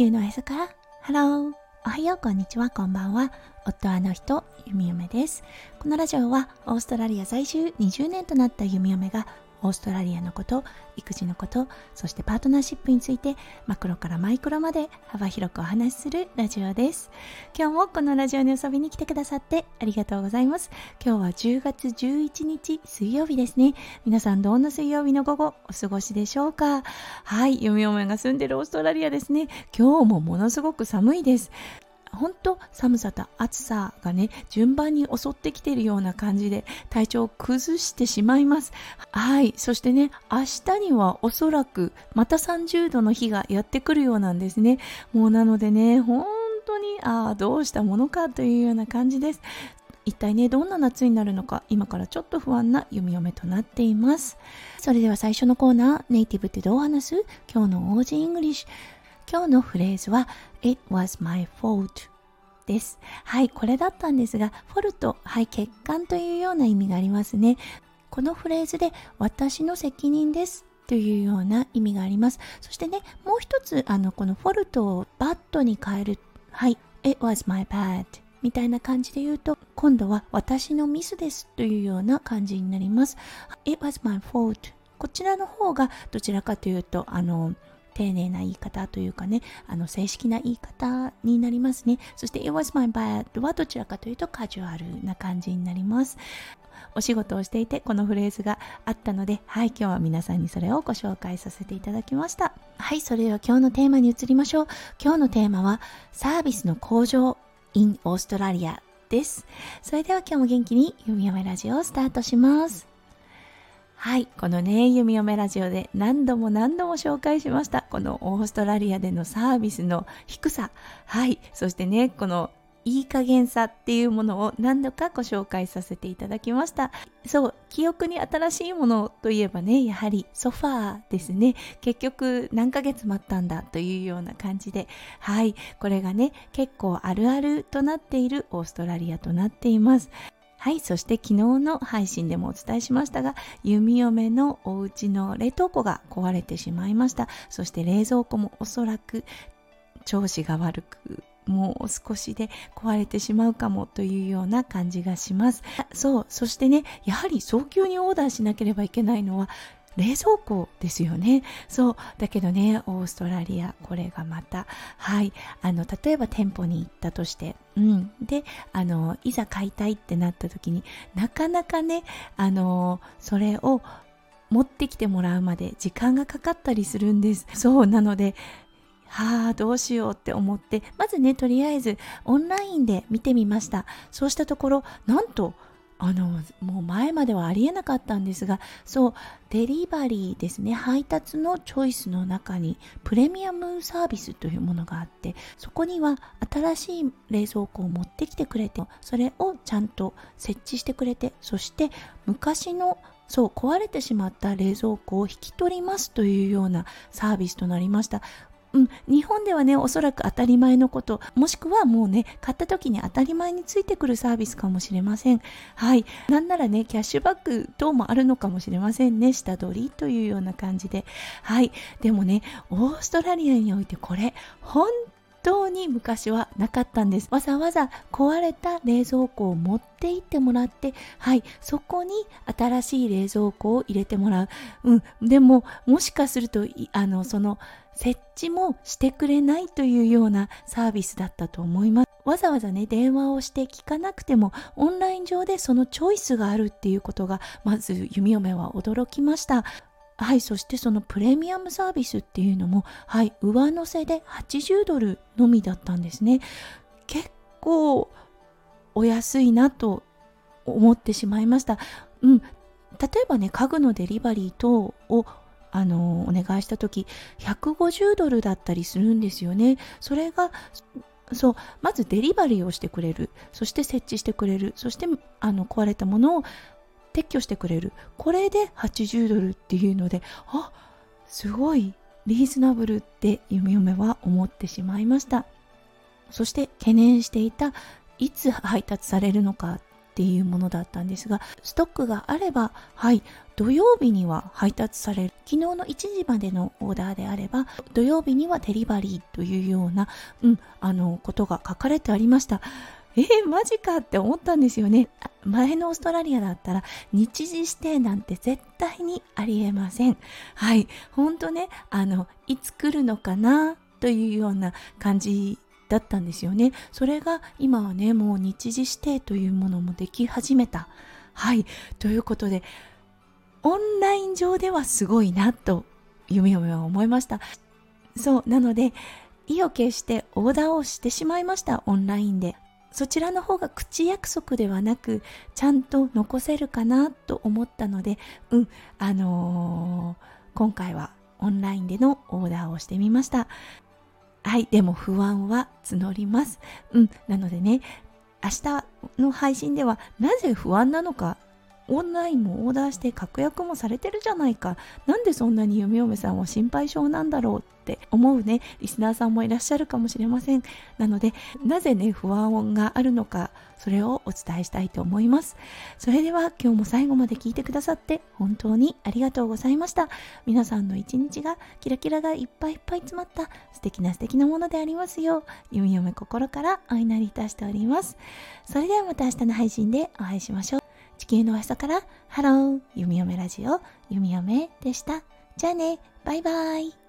地球のへそから。ハローおはよう。こんにちは。こんばんは。夫あの人。ゆみゆめです。このラジオはオーストラリア在住。20年となったゆみゆめがオーストラリアのこと、育児のこと、そしてパートナーシップについてマクロからマイクロまで幅広くお話しするラジオです。今日もこのラジオに遊びに来てくださってありがとうございます。今日は10月11日水曜日ですね。皆さんどんな水曜日の午後お過ごしでしょうか？はい、読みおめが住んでるオーストラリアですね。今日もものすごく寒いです。本当寒さと暑さがね順番に襲ってきているような感じで体調を崩してしまいます。はい。そしてね明日にはおそらくまた30度の日がやってくるようなんですね。もうなのでね本当にああどうしたものかというような感じです。一体ねどんな夏になるのか今からちょっと不安な読み読めとなっています。それでは最初のコーナーネイティブってどう話す？今日の Aussie English。今日のフレーズは It was my fault です。はい、これだったんですが、 fault、はい、欠陥というような意味がありますね。このフレーズで私の責任ですというような意味があります。そしてね、もう一つ、あの、この fault を bad に変える。はい、It was my bad みたいな感じで言うと、今度は私のミスですというような感じになります。It was my fault こちらの方がどちらかというと、あの、丁寧な言い方というかね、あの正式な言い方になりますね。そして It was my bad はどちらかというとカジュアルな感じになります。お仕事をしていてこのフレーズがあったので、はい、今日は皆さんにそれをご紹介させていただきました。はい、それでは今日のテーマに移りましょう。今日のテーマはサービスの向上 in オーストラリアです。それでは今日も元気に読み読めラジオをスタートします。はい、このね、弓嫁ラジオで何度も何度も紹介しました。このオーストラリアでのサービスの低さ。はい、そしてね、このいい加減さっていうものを何度かご紹介させていただきました。そう、記憶に新しいものといえばね、やはりソファーですね。結局何ヶ月待ったんだというような感じで、はい、これがね、結構あるあるとなっているオーストラリアとなっています。はい、そして昨日の配信でもお伝えしましたが、弓嫁のお家の冷凍庫が壊れてしまいました。そして冷蔵庫もおそらく調子が悪く、もう少しで壊れてしまうかもというような感じがします。そう、そしてね、やはり早急にオーダーしなければいけないのは、冷蔵庫ですよね。そう。だけどね、オーストラリア、これがまた、はい。あの、例えば店舗に行ったとして、うん。で、あの、いざ買いたいってなった時になかなかね、あの、それを持ってきてもらうまで時間がかかったりするんです。そう。なので、はあ、どうしようって思って、まずね、とりあえずオンラインで見てみました。そうしたところ、なんと、あのもう前まではありえなかったんですがそうデリバリーですね配達のチョイスの中にプレミアムサービスというものがあってそこには新しい冷蔵庫を持ってきてくれてそれをちゃんと設置してくれてそして昔のそう壊れてしまった冷蔵庫を引き取りますというようなサービスとなりました。うん、日本ではね、おそらく当たり前のこと、もしくはもうね、買った時に当たり前についてくるサービスかもしれません。はい。なんならね、キャッシュバック等もあるのかもしれませんね。下取りというような感じで。はい。でもね、オーストラリアにおいてこれ、本当に昔はなかったんです。わざわざ壊れた冷蔵庫を持って行ってもらって、はい、そこに新しい冷蔵庫を入れてもらう。うん、でも、もしかすると、あの、その、設置もしてくれないというようなサービスだったと思います。わざわざね、電話をして聞かなくても、オンライン上でそのチョイスがあるっていうことが、まず弓嫁は驚きました。はい、そしてそのプレミアムサービスっていうのも、はい、上乗せで80ドルのみだったんですね。結構お安いなと思ってしまいました。うん、例えばね、家具のデリバリー等をあのお願いした時150ドルだったりするんですよね。それがそうまずデリバリーをしてくれるそして設置してくれるそしてあの壊れたものを撤去してくれる。これで80ドルっていうのであすごいリーズナブルって夢嫁は思ってしまいました。そして懸念していたいつ配達されるのかっていうものだったんですがストックがあればはい土曜日には配達される。昨日の1時までのオーダーであれば土曜日にはデリバリーというような、うん、あのことが書かれてありました。えー、マジかって思ったんですよね。前のオーストラリアだったら日時指定なんて絶対にありえません。はい。ほんとねあのいつ来るのかなというような感じだったんですよね。それが今はねもう日時指定というものもでき始めた。はい。ということでオンライン上ではすごいなと夢嫁は思いました。そう。なので意を決してオーダーをしてしまいました。オンラインで。そちらの方が口約束ではなくちゃんと残せるかなと思ったのでうんあのー、今回はオンラインでのオーダーをしてみました。はいでも不安は募ります。うんなのでね明日の配信ではなぜ不安なのかオンラインもオーダーして確約もされてるじゃないか。なんでそんなに嫁嫁さんは心配性なんだろうって思うね。リスナーさんもいらっしゃるかもしれません。なのでなぜね不安があるのかそれをお伝えしたいと思います。それでは今日も最後まで聞いてくださって本当にありがとうございました。皆さんの一日がキラキラがいっぱいいっぱい詰まった素敵な素敵なものでありますようゆみよめ心からお祈りいたしております。それではまた明日の配信でお会いしましょう。地球のへそからハロー、弓嫁ラジオ、弓嫁でした。じゃあね、バイバイ。